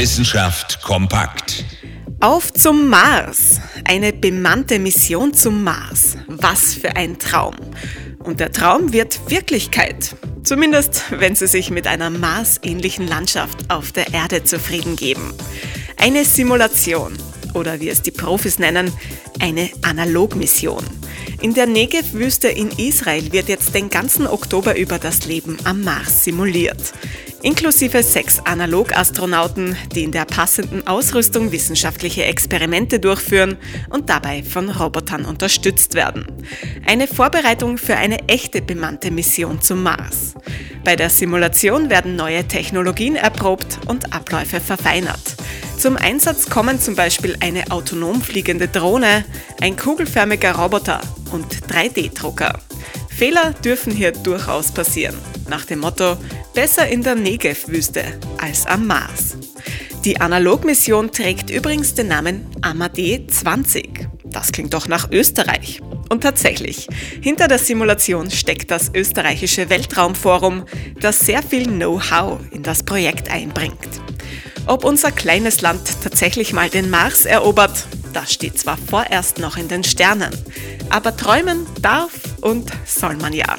Wissenschaft kompakt. Auf zum Mars. Eine bemannte Mission zum Mars. Was für ein Traum. Und der Traum wird Wirklichkeit. Zumindest, wenn Sie sich mit einer Mars-ähnlichen Landschaft auf der Erde zufrieden geben. Eine Simulation. Oder wie es die Profis nennen, eine Analogmission. In der Negev-Wüste in Israel wird jetzt den ganzen Oktober über das Leben am Mars simuliert inklusive sechs Analogastronauten, die in der passenden Ausrüstung wissenschaftliche Experimente durchführen und dabei von Robotern unterstützt werden. Eine Vorbereitung für eine echte bemannte Mission zum Mars. Bei der Simulation werden neue Technologien erprobt und Abläufe verfeinert. Zum Einsatz kommen zum Beispiel eine autonom fliegende Drohne, ein kugelförmiger Roboter und 3D-Drucker. Fehler dürfen hier durchaus passieren. Nach dem Motto, besser in der Negev-Wüste als am Mars. Die Analogmission trägt übrigens den Namen Amadee 20. Das klingt doch nach Österreich. Und tatsächlich, hinter der Simulation steckt das österreichische Weltraumforum, das sehr viel Know-how in das Projekt einbringt. Ob unser kleines Land tatsächlich mal den Mars erobert, das steht zwar vorerst noch in den Sternen, aber träumen darf und soll man ja.